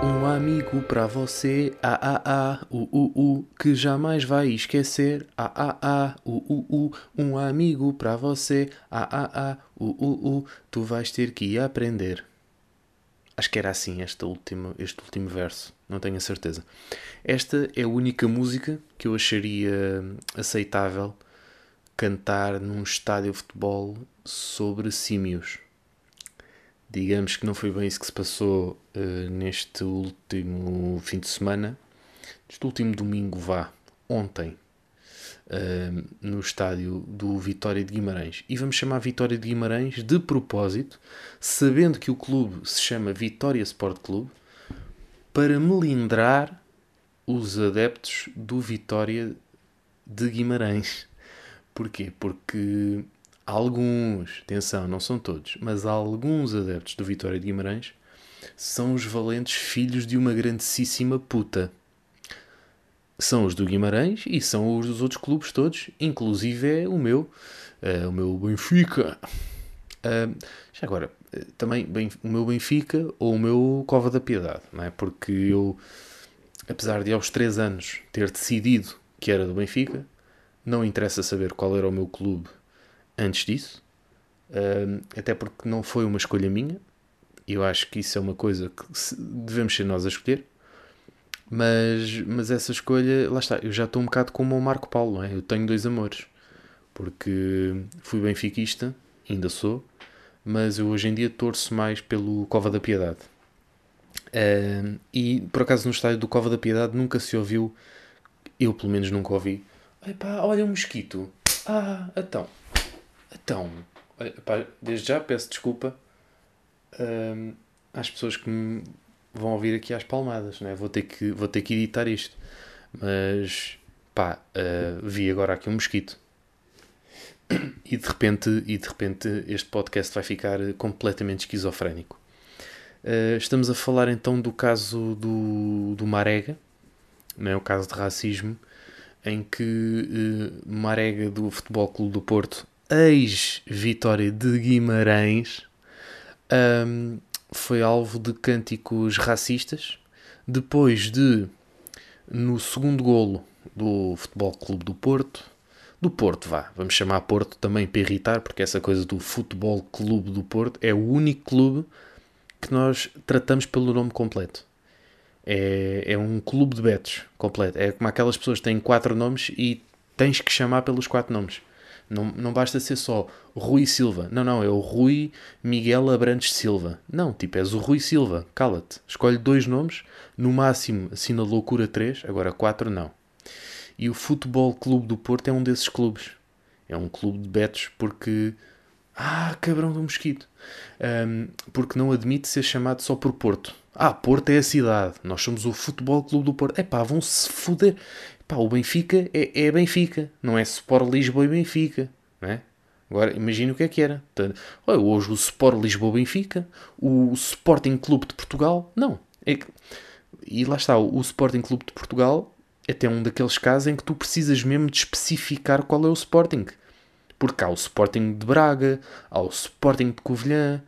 Um amigo para você, ah ah ah, u u u, que jamais vai esquecer, ah ah ah, u u u, um amigo para você, ah ah ah, u u u, tu vais ter que aprender. Acho que era assim este último, este último verso, não tenho a certeza. Esta é a única música que eu acharia aceitável cantar num estádio de futebol sobre símios. Digamos que não foi bem isso que se passou uh, neste último fim de semana, neste último domingo, vá, ontem, uh, no estádio do Vitória de Guimarães. E vamos chamar Vitória de Guimarães de propósito, sabendo que o clube se chama Vitória Sport Clube, para melindrar os adeptos do Vitória de Guimarães. Porquê? Porque alguns, atenção, não são todos, mas alguns adeptos do Vitória de Guimarães são os valentes filhos de uma grandíssima puta. São os do Guimarães e são os dos outros clubes todos, inclusive é o meu, uh, o meu Benfica. Uh, já agora, uh, também bem, o meu Benfica ou o meu Cova da Piedade, não é? Porque eu, apesar de aos 3 anos ter decidido que era do Benfica, não interessa saber qual era o meu clube antes disso, uh, até porque não foi uma escolha minha. Eu acho que isso é uma coisa que devemos ser nós a escolher. Mas, mas essa escolha, lá está, eu já estou um bocado como o Marco Paulo, não é? Eu tenho dois amores. Porque fui benfiquista, ainda sou, mas eu hoje em dia torço mais pelo Cova da Piedade. Uh, e por acaso no estádio do Cova da Piedade nunca se ouviu, eu pelo menos nunca ouvi. Olha um mosquito. Ah, então. Então, pá, desde já peço desculpa hum, às pessoas que me vão ouvir aqui às palmadas, né? vou, ter que, vou ter que editar isto. Mas, pá, uh, vi agora aqui um mosquito. E de, repente, e de repente este podcast vai ficar completamente esquizofrénico. Uh, estamos a falar então do caso do, do Marega, não é? o caso de racismo, em que uh, Marega do Futebol Clube do Porto ex-Vitória de Guimarães, um, foi alvo de cânticos racistas, depois de, no segundo golo do Futebol Clube do Porto, do Porto, vá, vamos chamar Porto também para irritar, porque essa coisa do Futebol Clube do Porto é o único clube que nós tratamos pelo nome completo. É, é um clube de betos completo. É como aquelas pessoas que têm quatro nomes e tens que chamar pelos quatro nomes. Não, não basta ser só Rui Silva. Não, não, é o Rui Miguel Abrantes Silva. Não, tipo, és o Rui Silva. Cala-te. Escolhe dois nomes, no máximo assina loucura três, agora quatro não. E o Futebol Clube do Porto é um desses clubes. É um clube de betos porque. Ah, cabrão do mosquito. Um, porque não admite ser chamado só por Porto. Ah, Porto é a cidade. Nós somos o Futebol Clube do Porto. É pá, vão-se foder. Pá, o Benfica é, é Benfica, não é Sport Lisboa e Benfica, não é? Agora, imagina o que é que era. Hoje o Sport Lisboa-Benfica, o Sporting Clube de Portugal, não. É. E lá está, o Sporting Clube de Portugal é até um daqueles casos em que tu precisas mesmo de especificar qual é o Sporting. Porque há o Sporting de Braga, há o Sporting de Covilhã,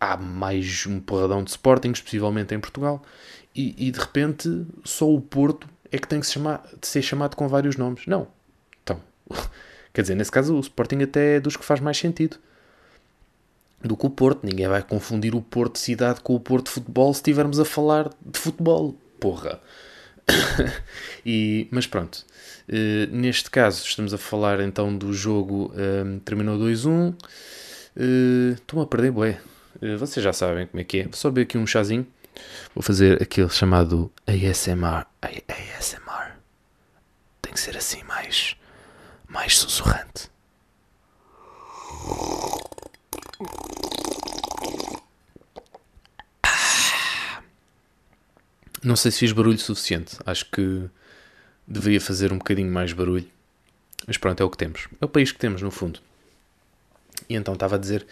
há mais um porradão de Sportings, possivelmente em Portugal, e, e de repente só o Porto é que tem que se chamar, de ser chamado com vários nomes. Não. Então, quer dizer, nesse caso o Sporting até é dos que faz mais sentido do que o Porto. Ninguém vai confundir o Porto cidade com o Porto futebol se estivermos a falar de futebol. Porra. e, mas pronto. Uh, neste caso, estamos a falar então do jogo. Um, terminou 2-1. Eh, Estou-me a perder, bué. Uh, vocês já sabem como é que é. Vou só beber aqui um chazinho. Vou fazer aquele chamado ASMR. ASMR. Tem que ser assim mais, mais sussurrante. Não sei se fiz barulho suficiente. Acho que deveria fazer um bocadinho mais barulho. Mas pronto, é o que temos. É o país que temos, no fundo. E então estava a dizer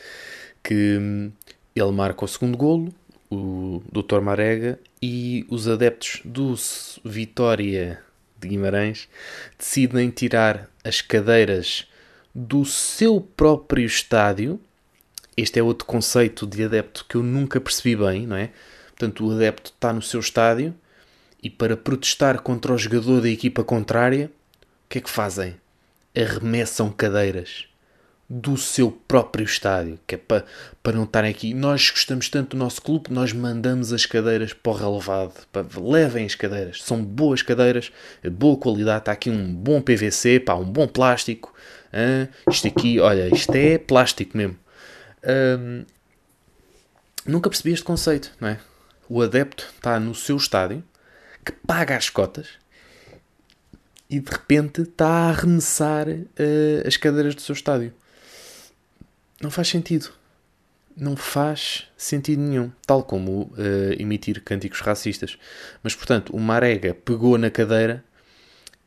que hum, ele marca o segundo golo, o Dr. Marega e os adeptos do Vitória de Guimarães decidem tirar as cadeiras do seu próprio estádio. Este é outro conceito de adepto que eu nunca percebi bem, não é? Portanto, o adepto está no seu estádio e para protestar contra o jogador da equipa contrária, o que é que fazem? Arremessam cadeiras do seu próprio estádio, que é para, para não estarem aqui. Nós gostamos tanto do nosso clube, nós mandamos as cadeiras para o relevado. Para, levem as cadeiras, são boas cadeiras, de boa qualidade. Está aqui um bom PVC, pá, um bom plástico. Hein? Isto aqui, olha, isto é plástico mesmo. Hum, nunca percebi este conceito, não é? O adepto está no seu estádio, que paga as cotas e de repente está a arremessar uh, as cadeiras do seu estádio. Não faz sentido. Não faz sentido nenhum. Tal como uh, emitir cânticos racistas. Mas, portanto, o Marega pegou na cadeira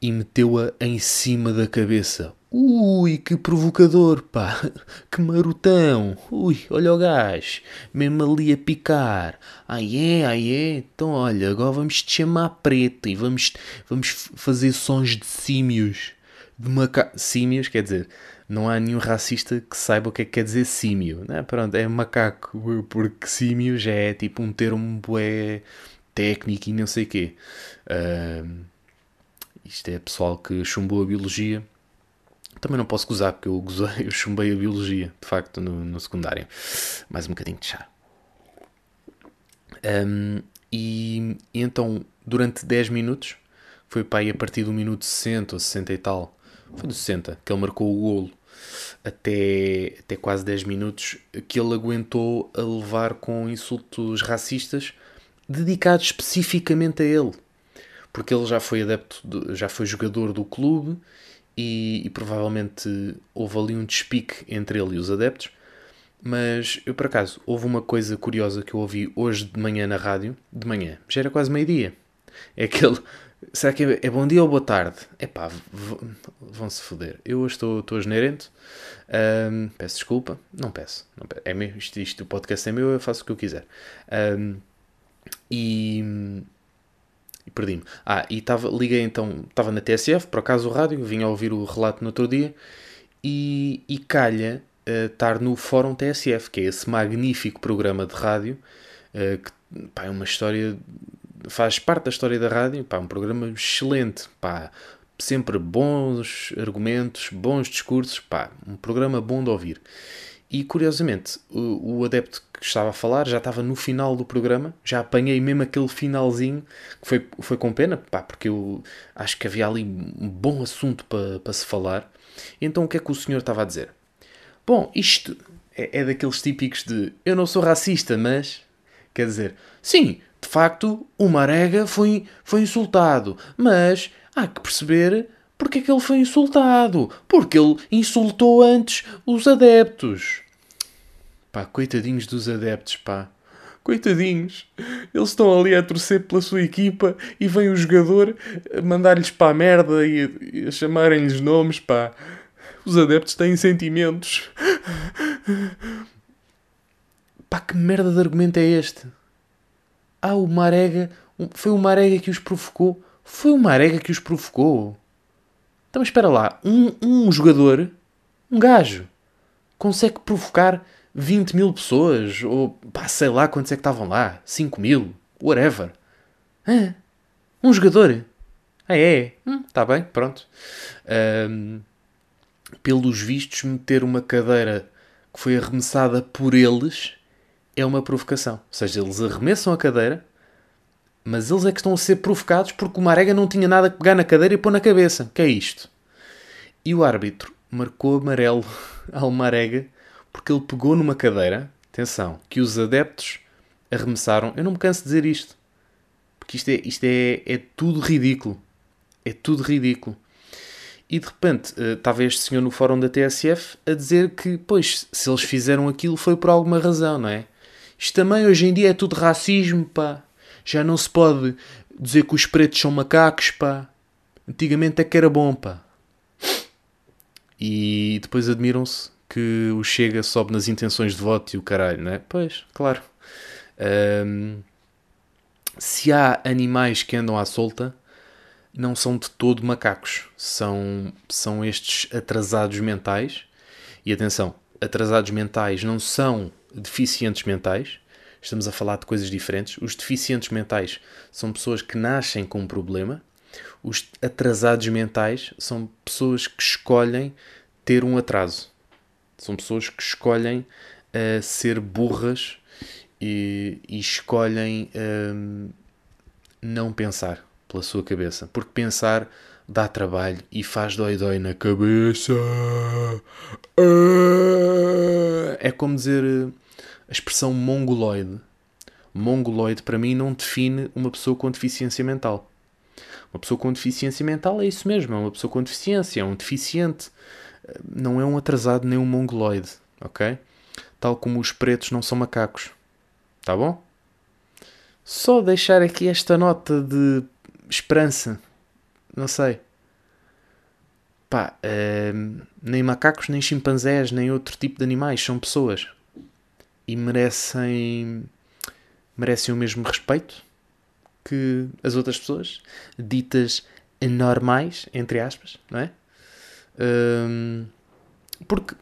e meteu-a em cima da cabeça. Ui, que provocador, pá! Que marotão! Ui, olha o gás! Mesmo ali a picar! Ai é, ai é! Então olha, agora vamos te chamar preto e vamos, vamos fazer sons de símios. De maca... Símios, quer dizer, não há nenhum racista que saiba o que é que quer dizer símio. Né? Pronto, é macaco, porque símio já é tipo um termo bué técnico e não sei o quê. Uh, isto é pessoal que chumbou a biologia. Também não posso gozar, porque eu, gozei, eu chumbei a biologia, de facto, no, no secundário. Mais um bocadinho de chá. Um, e, e, então, durante 10 minutos, foi para aí a partir do minuto 60 ou 60 e tal, foi do 60 que ele marcou o golo. Até, até quase 10 minutos que ele aguentou a levar com insultos racistas dedicados especificamente a ele. Porque ele já foi adepto de, já foi jogador do clube e, e, provavelmente houve ali um despique entre ele e os adeptos. Mas eu por acaso houve uma coisa curiosa que eu ouvi hoje de manhã na rádio de manhã, já era quase meio dia é aquele Será que é, é, bom dia ou boa tarde? É pá, vão-se foder. Eu hoje estou, estou generente. Um, peço desculpa. Não peço. Não peço. É meu, isto, isto, o podcast é meu, eu faço o que eu quiser. Um, e, e perdi-me. Ah, e tava, liguei então, estava na TSF, por acaso o rádio, vim a ouvir o relato no outro dia. E, e calha uh, estar no Fórum TSF, que é esse magnífico programa de rádio, uh, que pá, é uma história faz parte da história da rádio, pá, um programa excelente, pá, sempre bons argumentos, bons discursos, pá, um programa bom de ouvir. E curiosamente, o, o, adepto que estava a falar já estava no final do programa, já apanhei mesmo aquele finalzinho, que foi, foi com pena, pá, porque eu acho que havia ali um bom assunto para, para se falar. Então o que é que o senhor estava a dizer? Bom, isto é, é daqueles típicos de eu não sou racista, mas. Quer dizer, sim, facto, o Marega foi, foi insultado, mas há que perceber porque é que ele foi insultado. Porque ele insultou antes os adeptos. Pá, coitadinhos dos adeptos, pá. Coitadinhos. Eles estão ali a torcer pela sua equipa e vem o jogador mandar-lhes para a merda e, e a chamarem-lhes nomes, pá. Os adeptos têm sentimentos. Pá, que merda de argumento é este? Ah, o Marega. Foi o Marega que os provocou. Foi o Marega que os provocou. Então espera lá. Um, um jogador, um gajo, consegue provocar 20 mil pessoas. Ou pá, sei lá quantos é que estavam lá. 5 mil. Whatever. Um jogador. Ah, é? Hum, tá bem, pronto. Um, pelos vistos, meter uma cadeira que foi arremessada por eles é uma provocação. Ou seja, eles arremessam a cadeira, mas eles é que estão a ser provocados porque o Marega não tinha nada a pegar na cadeira e pôr na cabeça. que é isto? E o árbitro marcou amarelo ao Marega porque ele pegou numa cadeira, atenção, que os adeptos arremessaram. Eu não me canso de dizer isto. Porque isto é, isto é, é tudo ridículo. É tudo ridículo. E de repente uh, estava este senhor no fórum da TSF a dizer que, pois, se eles fizeram aquilo foi por alguma razão, não é? Isto também hoje em dia é tudo racismo, pá. Já não se pode dizer que os pretos são macacos, pá. Antigamente é que era bom, pá. E depois admiram-se que o Chega sobe nas intenções de voto e o caralho, não é? Pois, claro. Um, se há animais que andam à solta, não são de todo macacos. São, são estes atrasados mentais. E atenção, atrasados mentais não são deficientes mentais, estamos a falar de coisas diferentes. Os deficientes mentais são pessoas que nascem com um problema. Os atrasados mentais são pessoas que escolhem ter um atraso. São pessoas que escolhem uh, ser burras e, e escolhem uh, não pensar pela sua cabeça. Porque pensar dá trabalho e faz dói-dói na cabeça. É como dizer eh, a expressão mongoloide. Mongoloide para mim não define uma pessoa com deficiência mental. Uma pessoa com deficiência mental é isso mesmo, é uma pessoa com deficiência, é um deficiente. Eh, não é um atrasado nem um mongoloide, ok? Tal como os pretos não são macacos. Tá bom? Só deixar aqui esta nota de esperança. Não sei. Pá, uh, nem macacos, nem chimpanzés, nem outro tipo de animais são pessoas. E merecem. merecem o mesmo respeito que as outras pessoas, ditas normais, entre aspas, não é? Uh, porque,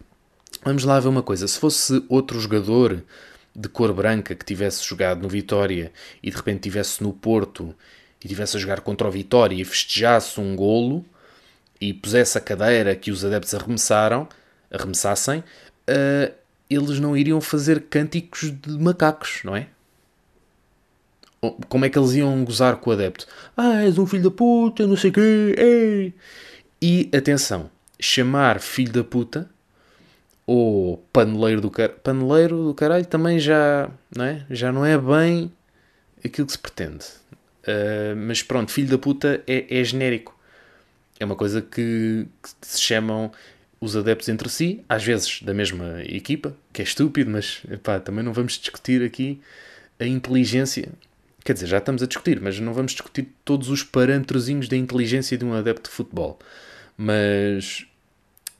vamos lá ver uma coisa: se fosse outro jogador de cor branca que tivesse jogado no Vitória e de repente tivesse no Porto e tivesse a jogar contra o Vitória e festejasse um golo e pusesse a cadeira que os adeptos arremessaram, arremessassem, uh, eles não iriam fazer cânticos de macacos, não é? Como é que eles iam gozar com o adepto? Ah, és um filho da puta, não sei o quê, ei! E atenção, chamar filho da puta ou paneleiro do caralho, paneleiro do caralho também já não é, já não é bem aquilo que se pretende. Uh, mas pronto, filho da puta é, é genérico. É uma coisa que, que, se chamam os adeptos entre si, às vezes da mesma equipa, que é estúpido, mas epá, também não vamos discutir aqui a inteligência. Quer dizer, já estamos a discutir, mas não vamos discutir todos os parâmetrozinhos da inteligência de um adepto de futebol. Mas,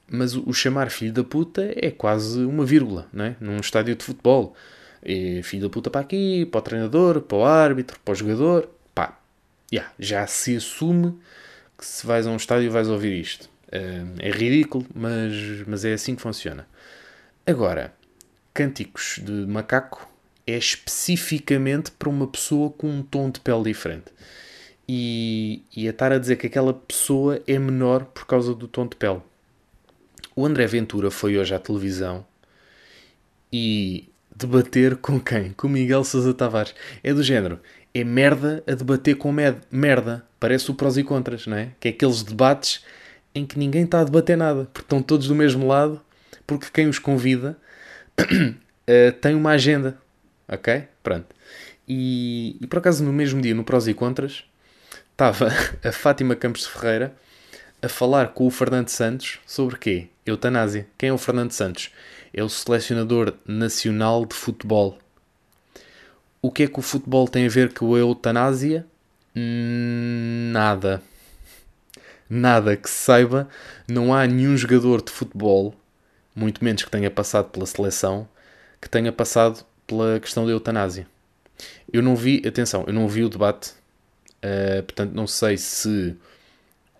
mas o, chamar filho da puta é quase uma vírgula, não é? Num estádio de futebol. É filho da puta para aqui, para o treinador, para o árbitro, para o jogador. Yeah, já se assume que se vais a um estádio vais ouvir isto. É ridículo, mas, mas é assim que funciona. Agora, cânticos de macaco é especificamente para uma pessoa com um tom de pele diferente. E, e a estar a dizer que aquela pessoa é menor por causa do tom de pele. O André Ventura foi hoje à televisão e debater com quem? Com Miguel Sousa Tavares. É do género é merda a debater com merda. Parece o prós e contras, não é? Que é aqueles debates em que ninguém está a debater nada, porque estão todos do mesmo lado, porque quem os convida uh, tem uma agenda. Ok? Pronto. E, e, por acaso no mesmo dia, no prós e contras, estava a Fátima Campos de Ferreira a falar com o Fernando Santos sobre quê? Eutanásia. Quem é o Fernando Santos? É o selecionador nacional de futebol o que é que o futebol tem a ver com a eutanásia? Nada. Nada que se saiba, não há nenhum jogador de futebol, muito menos que tenha passado pela seleção, que tenha passado pela questão da eutanásia. Eu não vi, atenção, eu não vi o debate, uh, portanto não sei se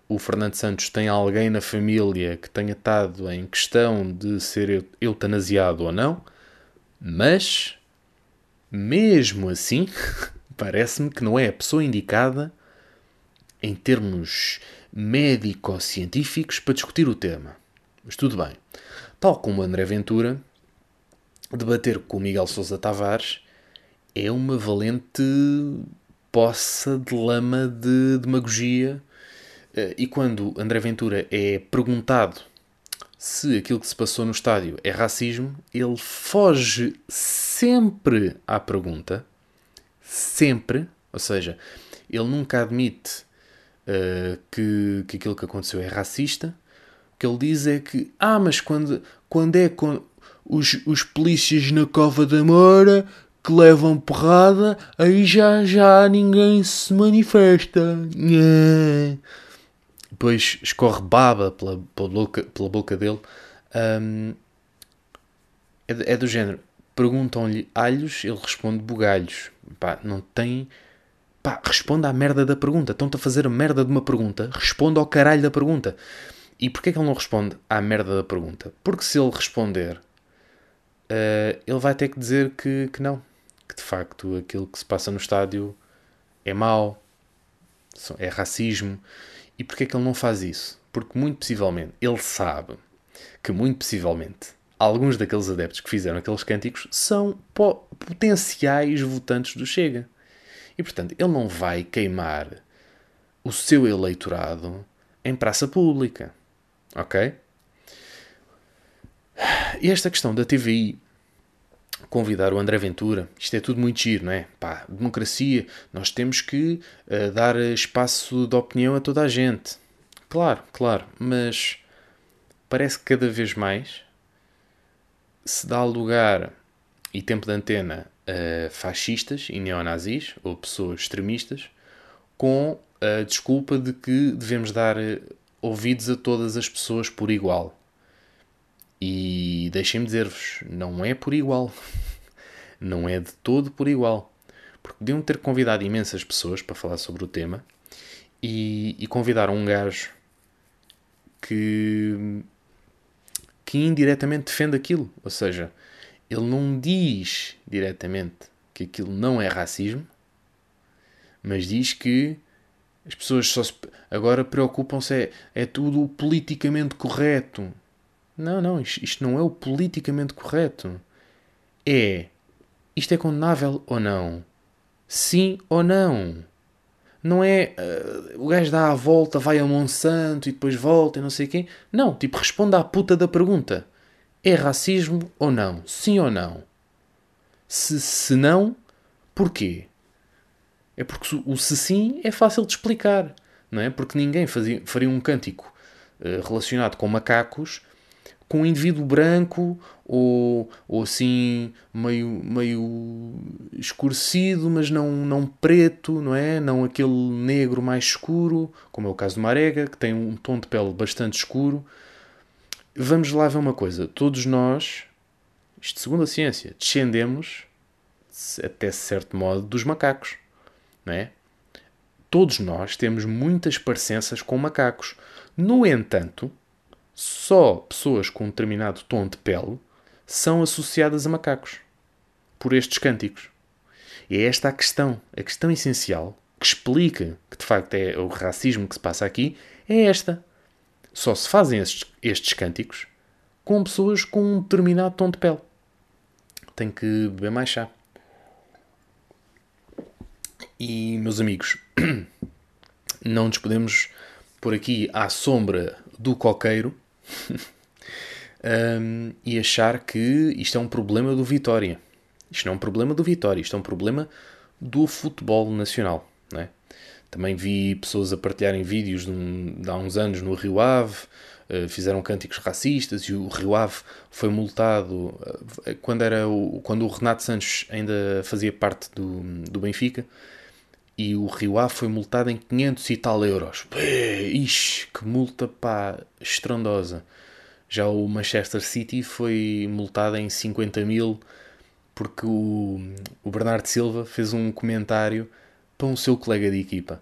o Fernando Santos tem alguém na família que tenha estado em questão de ser eutanasiado ou não, mas mesmo assim, parece-me que não é a pessoa indicada em termos médico-científicos para discutir o tema. Mas tudo bem. Tal como André Ventura, debater com o Miguel Sousa Tavares é uma valente poça de lama de demagogia. Eh, e quando André Ventura é perguntado se aquilo que se passou no estádio é racismo, ele foge sempre à pergunta. Sempre. Ou seja, ele nunca admite uh, que, que aquilo que aconteceu é racista. O que ele diz é que, ah, mas quando, quando é com os, os polícias na Cova da Moura que levam porrada, aí já, já ninguém se manifesta. Yeah depois escorre baba pela, pela, boca, pela boca dele. Um, é, é, do género. Perguntam-lhe alhos, ele responde bugalhos. Pá, não tem. Pá, responda à merda da pergunta. Estão-te a fazer a merda de uma pergunta. Responda ao caralho da pergunta. E porquê que ele não responde à merda da pergunta? Porque se ele responder, uh, ele vai ter que dizer que, que não. que de facto aquilo que se passa no estádio é mau, é racismo. E porquê é que ele não faz isso? Porque muito possivelmente ele sabe que muito possivelmente alguns daqueles adeptos que fizeram aqueles cânticos são potenciais votantes do Chega. E portanto, ele não vai queimar o seu eleitorado em praça pública. Ok? E esta questão da TVI convidar o André Ventura, isto é tudo muito giro, não é? Pá, democracia, nós temos que uh, dar espaço de opinião a toda a gente. Claro, claro, mas parece que cada vez mais se dá lugar e tempo de antena a fascistas e neonazis, ou pessoas extremistas, com a desculpa de que devemos dar eh, ouvidos a todas as pessoas por igual. E deixem-me dizer-vos, não é por igual. Não é de todo por igual. Porque podiam ter convidado imensas pessoas para falar sobre o tema e, e convidaram um gajo que, que indiretamente defende aquilo. Ou seja, ele não diz diretamente que aquilo não é racismo, mas diz que as pessoas só se, agora preocupam-se é, é tudo politicamente correto. Não, não, isto não é o politicamente correto. É isto é condenável ou não? Sim ou não? Não é uh, o gajo dá a volta, vai a Monsanto e depois volta e não sei quem. Não, tipo, responda à puta da pergunta. É racismo ou não? Sim ou não? Se, se não, porquê? É porque o se sim é fácil de explicar, não é? Porque ninguém fazia, faria um cântico uh, relacionado com macacos com um indivíduo branco ou, ou assim meio, meio escurecido, mas não, não preto, não é? Não aquele negro mais escuro, como é o caso de Marega, que tem um tom de pele bastante escuro. Vamos lá ver uma coisa. Todos nós, isto segundo a ciência, descendemos, até certo modo, dos macacos, não é? Todos nós temos muitas parecenças com macacos. No entanto, só pessoas com um determinado tom de pele são associadas a macacos por estes cânticos. E é esta a questão, a questão essencial que explica que de facto é o racismo que se passa aqui, é esta. Só se fazem estes, estes cânticos com pessoas com um determinado tom de pele. Tem que beber mais chá. E, meus amigos, não nos podemos pôr aqui à sombra do coqueiro um, e achar que isto é um problema do Vitória. Isto não é um problema do Vitória, isto é um problema do futebol nacional. Não é? Também vi pessoas a partilharem vídeos de, um, de há uns anos no Rio Ave, uh, fizeram cânticos racistas e o Rio Ave foi multado uh, quando, era o, quando o Renato Santos ainda fazia parte do, do Benfica e o Rio Ave foi multado em 500 e tal euros. Pê, ixi, que multa pá, estrondosa. Já o Manchester City foi multado em 50 mil porque o, o Bernardo Silva fez um comentário para um seu colega de equipa.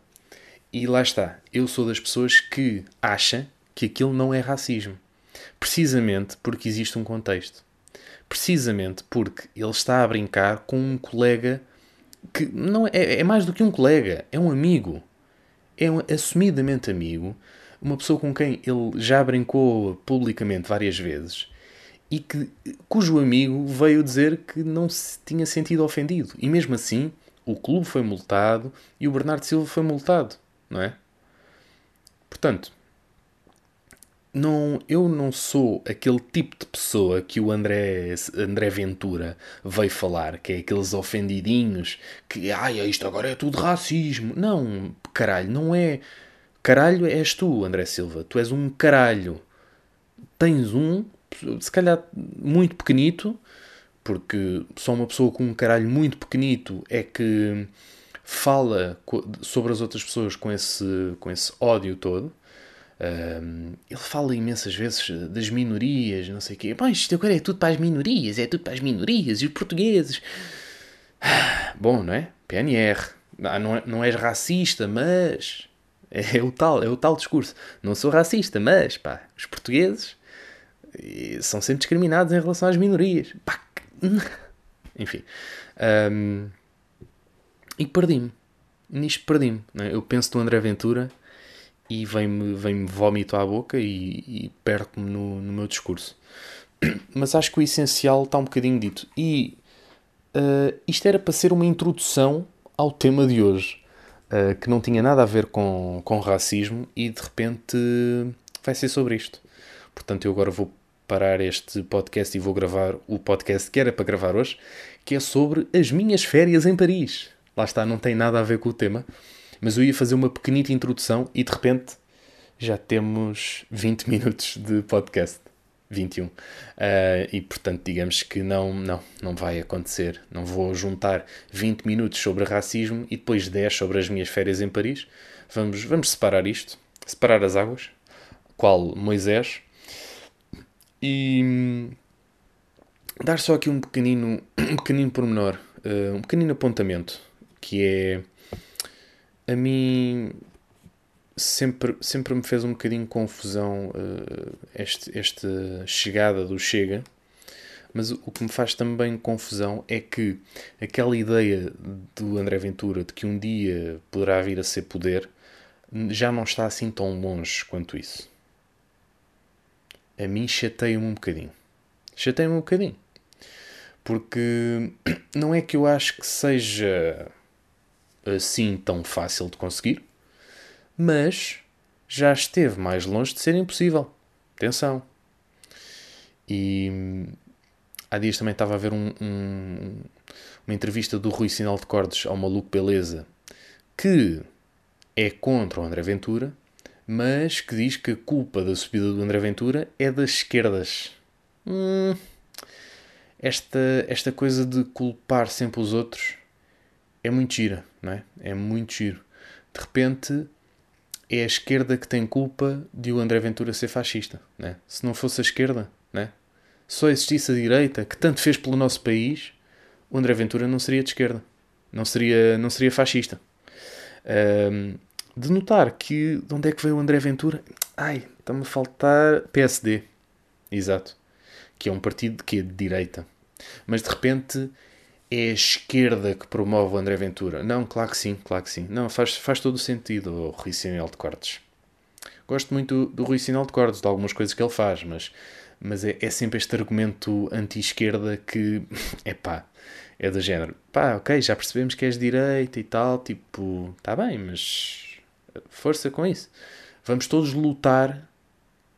E lá está, eu sou das pessoas que acham que aquilo não é racismo. Precisamente porque existe um contexto. Precisamente porque ele está a brincar com um colega que não é, é mais do que um colega, é um amigo. É um assumidamente amigo, uma pessoa com quem ele já brincou publicamente várias vezes e que, cujo amigo veio dizer que não se tinha sentido ofendido. E mesmo assim, o clube foi multado e o Bernardo Silva foi multado, não é? Portanto, não, eu não sou aquele tipo de pessoa que o André, André Ventura veio falar, que é aqueles ofendidinhos que, ai, isto agora é tudo racismo. Não, caralho, não é. Caralho és tu, André Silva. Tu és um caralho. Tens um, se calhar muito pequenito, porque só uma pessoa com um caralho muito pequenito é que fala sobre as outras pessoas com esse, com esse ódio todo ele fala imensas vezes das minorias, não sei o quê. Bom, isto agora é tudo para as minorias, é tudo para as minorias e os portugueses. Bom, não é? PNR. Ah, não, é, não és racista, mas. É o tal, é o tal discurso. Não sou racista, mas, pá, os portugueses são sempre discriminados em relação às minorias. Pá, enfim. Um, e perdi-me. Nisto perdi-me. Né? Eu penso no André Ventura e vem-me vem vómito à boca e, e perco-me no, no meu discurso. Mas acho que o essencial está um bocadinho dito. E uh, isto era para ser uma introdução ao tema de hoje, uh, que não tinha nada a ver com, com racismo e de repente vai ser sobre isto. Portanto, eu agora vou parar este podcast e vou gravar o podcast que era para gravar hoje, que é sobre as minhas férias em Paris. Lá está, não tem nada a ver com o tema, mas eu ia fazer uma pequenita introdução e de repente já temos 20 minutos de podcast. 21. Uh, e portanto, digamos que não, não, não vai acontecer. Não vou juntar 20 minutos sobre racismo e depois 10 sobre as minhas férias em Paris. Vamos, vamos separar isto, separar as águas. Qual Moisés. E hum, dar só aqui um pequenino, um pequenino pormenor, uh, um pequenino apontamento, que é a mim sempre, sempre me fez um bocadinho confusão uh, este, esta chegada do Chega, mas o, que me faz também confusão é que aquela ideia do André Ventura de que um dia poderá vir a ser poder já não está assim tão longe quanto isso. A mim chateia-me um bocadinho. Chateia-me um bocadinho. Porque não é que eu acho que seja assim tão fácil de conseguir mas já esteve mais longe de ser impossível. Atenção. E há dias também estava a ver um, um, uma entrevista do Rui Sinal de Cordes ao Maluco Beleza que é contra o André Ventura, mas que diz que a culpa da subida do André Ventura é das esquerdas. Hum, esta, esta coisa de culpar sempre os outros é muito não é? É muito giro. De repente é a esquerda que tem culpa de o André Ventura ser fascista. Né? Se não fosse a esquerda, né? só existisse a direita, que tanto fez pelo nosso país, o André Ventura não seria de esquerda. Não seria, não seria fascista. Um, de notar que de onde é que veio o André Ventura? Ai, está-me a faltar PSD. Exato. Que é um partido que é de direita. Mas de repente é a esquerda que promove o André Ventura. Não, claro que sim, claro que sim. Não, faz, faz todo o sentido o Rui Sinal de Cortes. Gosto muito do, Rui Sinal de Cortes, de algumas coisas que ele faz, mas, mas é, é sempre este argumento anti-esquerda que, é pá, é do género. Pá, ok, já percebemos que és direita e tal, tipo, tá bem, mas força com isso. Vamos todos lutar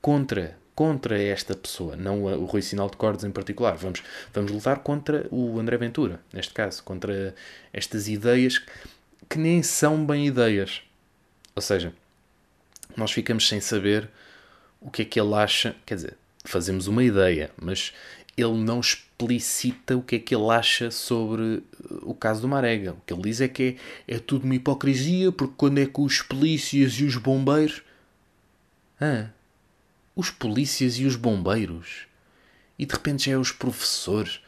contra contra esta pessoa, não o Rui Sinal de Cordes em particular. Vamos, vamos lutar contra o André Ventura, neste caso, contra estas ideias que nem são bem ideias. Ou seja, nós ficamos sem saber o que é que ele acha, quer dizer, fazemos uma ideia, mas ele não explicita o que é que ele acha sobre o caso do Marega. O que ele diz é que é, é tudo uma hipocrisia, porque quando é que os polícias e os bombeiros. Ah, os polícias e os bombeiros. E de repente já é os professores.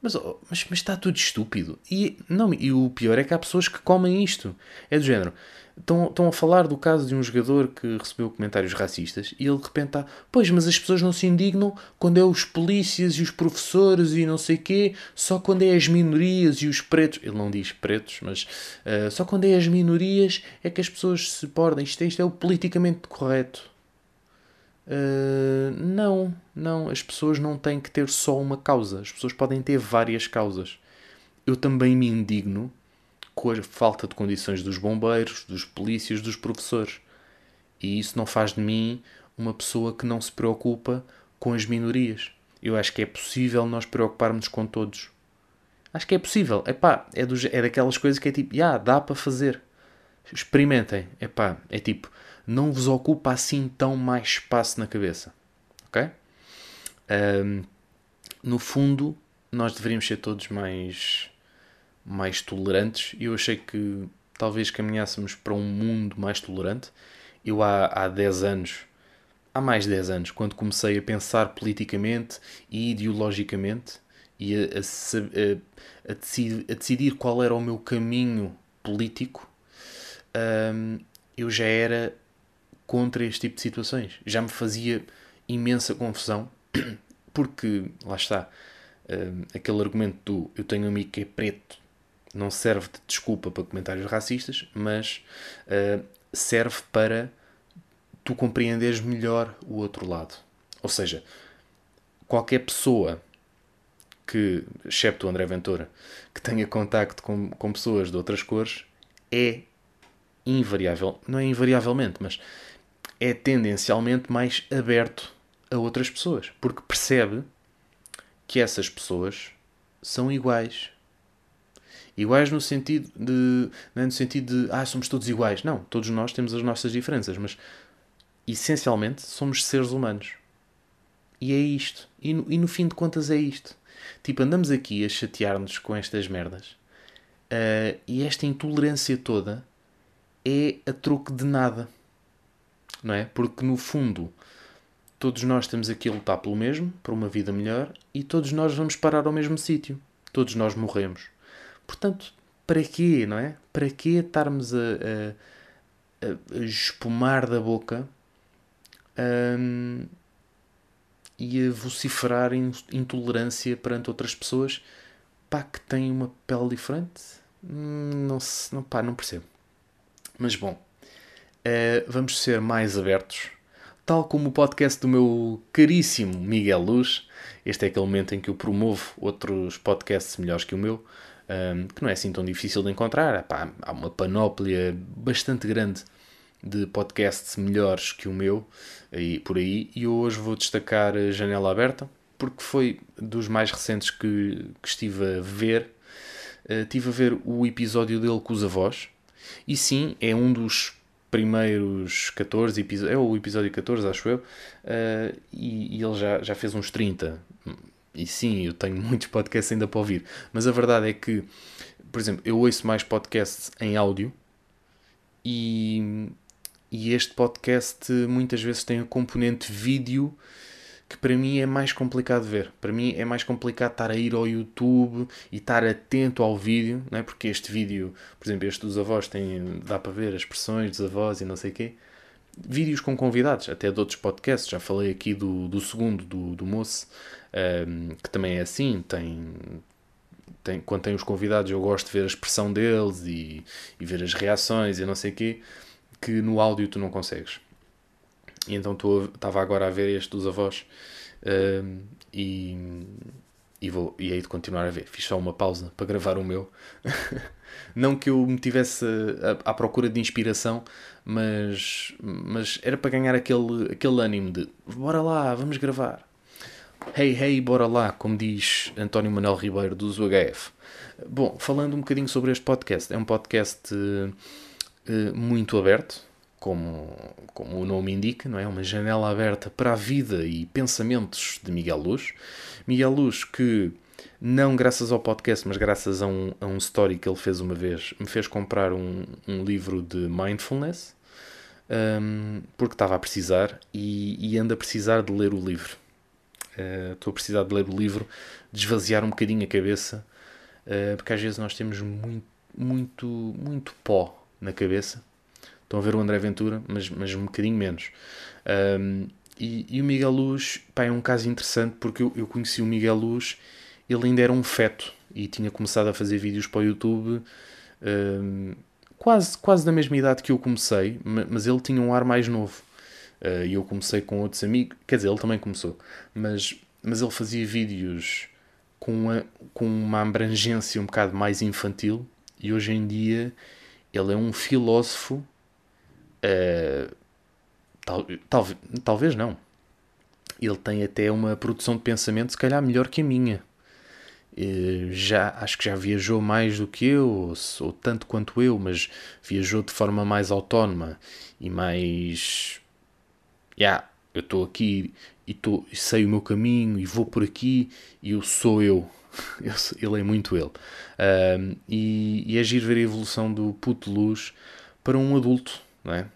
Mas, mas, mas está tudo estúpido. E, não, e o pior é que há pessoas que comem isto. É do género. Estão, estão a falar do caso de um jogador que recebeu comentários racistas e ele de repente está. Pois, mas as pessoas não se indignam quando é os polícias e os professores e não sei quê, só quando é as minorias e os pretos. Ele não diz pretos, mas uh, só quando é as minorias é que as pessoas se podem. Isto, isto é o politicamente correto. Uh, não, não. As pessoas não têm que ter só uma causa. As pessoas podem ter várias causas. Eu também me indigno com a falta de condições dos bombeiros, dos polícias, dos professores. E isso não faz de mim uma pessoa que não se preocupa com as minorias. Eu acho que é possível nós preocuparmos com todos. Acho que é possível. Epá, é, do, é daquelas coisas que é tipo, yeah, dá para fazer. Experimentem. Epá, é tipo, não vos ocupa assim tão mais espaço na cabeça. Ok? Um, no fundo, nós deveríamos ser todos mais, mais tolerantes e eu achei que talvez caminhássemos para um mundo mais tolerante. Eu há, há 10 anos, há mais de 10 anos, quando comecei a pensar politicamente e ideologicamente e a, a, a, a decidir, qual era o meu caminho político, um, eu já era contra este tipo de situações. Já me fazia imensa confusão, porque, lá está, uh, aquele argumento do eu tenho um amigo que é preto não serve de desculpa para comentários racistas, mas uh, serve para tu compreenderes melhor o outro lado. Ou seja, qualquer pessoa que, excepto o André Ventura, que tenha contacto com, com pessoas de outras cores, é invariável, não é invariavelmente, mas é tendencialmente mais aberto a outras pessoas, porque percebe que essas pessoas são iguais. Iguais no sentido de. Não é no sentido de. Ah, somos todos iguais. Não, todos nós temos as nossas diferenças, mas essencialmente somos seres humanos. E é isto. E no, e no fim de contas é isto. Tipo, andamos aqui a chatear-nos com estas merdas. Uh, e esta intolerância toda é a troco de nada. Não é? Porque no fundo todos nós estamos aqui a lutar pelo mesmo, por uma vida melhor, e todos nós vamos parar ao mesmo sítio. Todos nós morremos. Portanto, para quê, não é? Para quê estarmos a, a, a espumar da boca um, e a vociferar intolerância perante outras pessoas pá, que têm uma pele diferente? Hum, não, não, pá, não percebo. Mas bom, uh, vamos ser mais abertos tal como o podcast do meu caríssimo Miguel Luz. Este é aquele momento em que eu promovo outros podcasts melhores que o meu, um, que não é assim tão difícil de encontrar. Epá, há uma panóplia bastante grande de podcasts melhores que o meu aí, por aí, e hoje vou destacar a Janela Aberta, porque foi dos mais recentes que, que estive a ver. Uh, estive a ver o episódio dele com os avós, e sim, é um dos primeiros 14 episódios, é o episódio 14, acho eu, uh, e, e, ele já, já fez uns 30. E sim, eu tenho muitos podcasts ainda para ouvir, mas a verdade é que, por exemplo, eu ouço mais podcasts em áudio e, e este podcast muitas vezes tem a componente vídeo que para mim é mais complicado ver. Para mim é mais complicado estar a ir ao YouTube e estar atento ao vídeo, não é? porque este vídeo, por exemplo, este dos avós, tem, dá para ver as expressões dos avós e não sei o quê. Vídeos com convidados, até de outros podcasts. Já falei aqui do, do segundo, do, do Moço, um, ehm, que também é assim. Tem, tem, quando tem os convidados, eu gosto de ver a expressão deles e, e ver as reações e não sei o quê, que no áudio tu não consegues. E então estava agora a ver este dos avós uh, e, e, vou, e aí de continuar a ver. Fiz só uma pausa para gravar o meu. Não que eu me tivesse à, à procura de inspiração, mas, mas era para ganhar aquele, aquele ânimo de bora lá, vamos gravar. Hey, hey, bora lá, como diz António Manuel Ribeiro do UHF. Bom, falando um bocadinho sobre este podcast, é um podcast uh, muito aberto, como, como o nome indica, não é? Uma janela aberta para a vida e pensamentos de Miguel Luz. Miguel Luz, que não graças ao podcast, mas graças a um, a um story que ele fez uma vez, me fez comprar um, um livro de mindfulness, um, porque estava a precisar e, e a precisar de ler o livro. Uh, estou a precisar de ler o livro, de esvaziar um bocadinho a cabeça, uh, porque às vezes nós temos muito, muito, muito pó na cabeça Estão a ver o André Ventura, mas, mas um bocadinho menos. Um, e, e, o Miguel Luz pá, é um caso interessante porque eu, eu conheci o Miguel Luz, ele ainda era um feto e tinha começado a fazer vídeos para o YouTube um, quase, quase da mesma idade que eu comecei, mas ele tinha um ar mais novo. Uh, e eu comecei com outros amigos, quer dizer, ele também começou, mas, mas ele fazia vídeos com uma, com uma abrangência um bocado mais infantil e hoje em dia ele é um filósofo Uh, tal, tal, talvez não. Ele tem até uma produção de pensamento, se calhar melhor que a minha. Uh, já acho que já viajou mais do que eu, ou, ou tanto quanto eu, mas viajou de forma mais autónoma e mais. Yeah, eu estou aqui e tô, sei o meu caminho e vou por aqui e eu sou eu. eu ele é muito ele. Uh, e, e é giro ver a evolução do puto luz para um adulto, não é?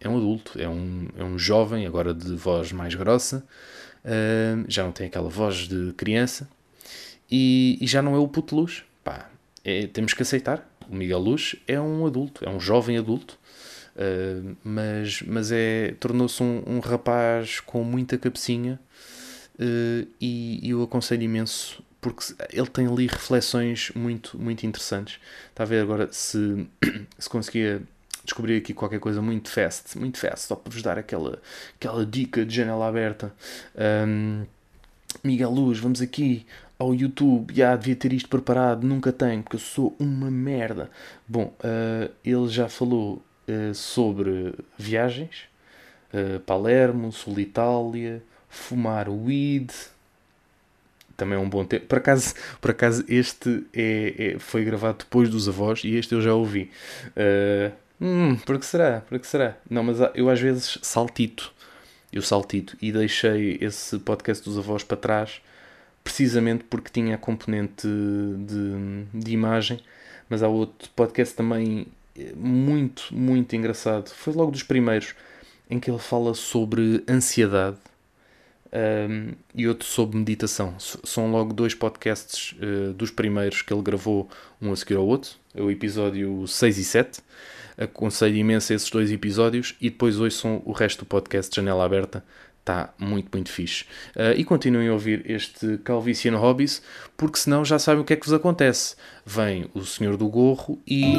é um adulto, é um, é um jovem, agora de voz mais grossa, uh, já não tem aquela voz de criança e, e já não é o puto Luz. Pá, é, temos que aceitar. O Miguel Luz é um adulto, é um jovem adulto, uh, mas, mas é, tornou-se um, um, rapaz com muita cabecinha uh, e, e eu aconselho imenso porque ele tem ali reflexões muito, muito interessantes. Está a ver agora se, se conseguia descobrir aqui qualquer coisa muito fast, muito fast, só para vos dar aquela, aquela dica de janela aberta. Um, Miguel Luz, vamos aqui ao YouTube, já devia ter isto preparado, nunca tenho, porque eu sou uma merda. Bom, uh, ele já falou uh, sobre viagens, uh, Palermo, Sul Itália, fumar weed, também é um bom tempo. Por acaso, por acaso este é, é, foi gravado depois dos avós e este eu já ouvi. Uh, hum, por que será? Por que será? Não, mas eu às vezes saltito. Eu saltito e deixei esse podcast dos avós para trás precisamente porque tinha a componente de, de imagem. Mas há outro podcast também eh, muito, muito engraçado. Foi logo dos primeiros em que ele fala sobre ansiedade um, e outro sobre meditação. São logo dois podcasts uh, dos primeiros que ele gravou, um a seguir ao outro, é o episódio 6 e 7. Aconselho imenso esses dois episódios e depois hoje são o resto do podcast Janela Aberta. Está muito, muito fixe. Uh, e continuem a ouvir este Calvície no Hobbies, porque senão já sabem o que é que vos acontece. Vem o senhor do gorro e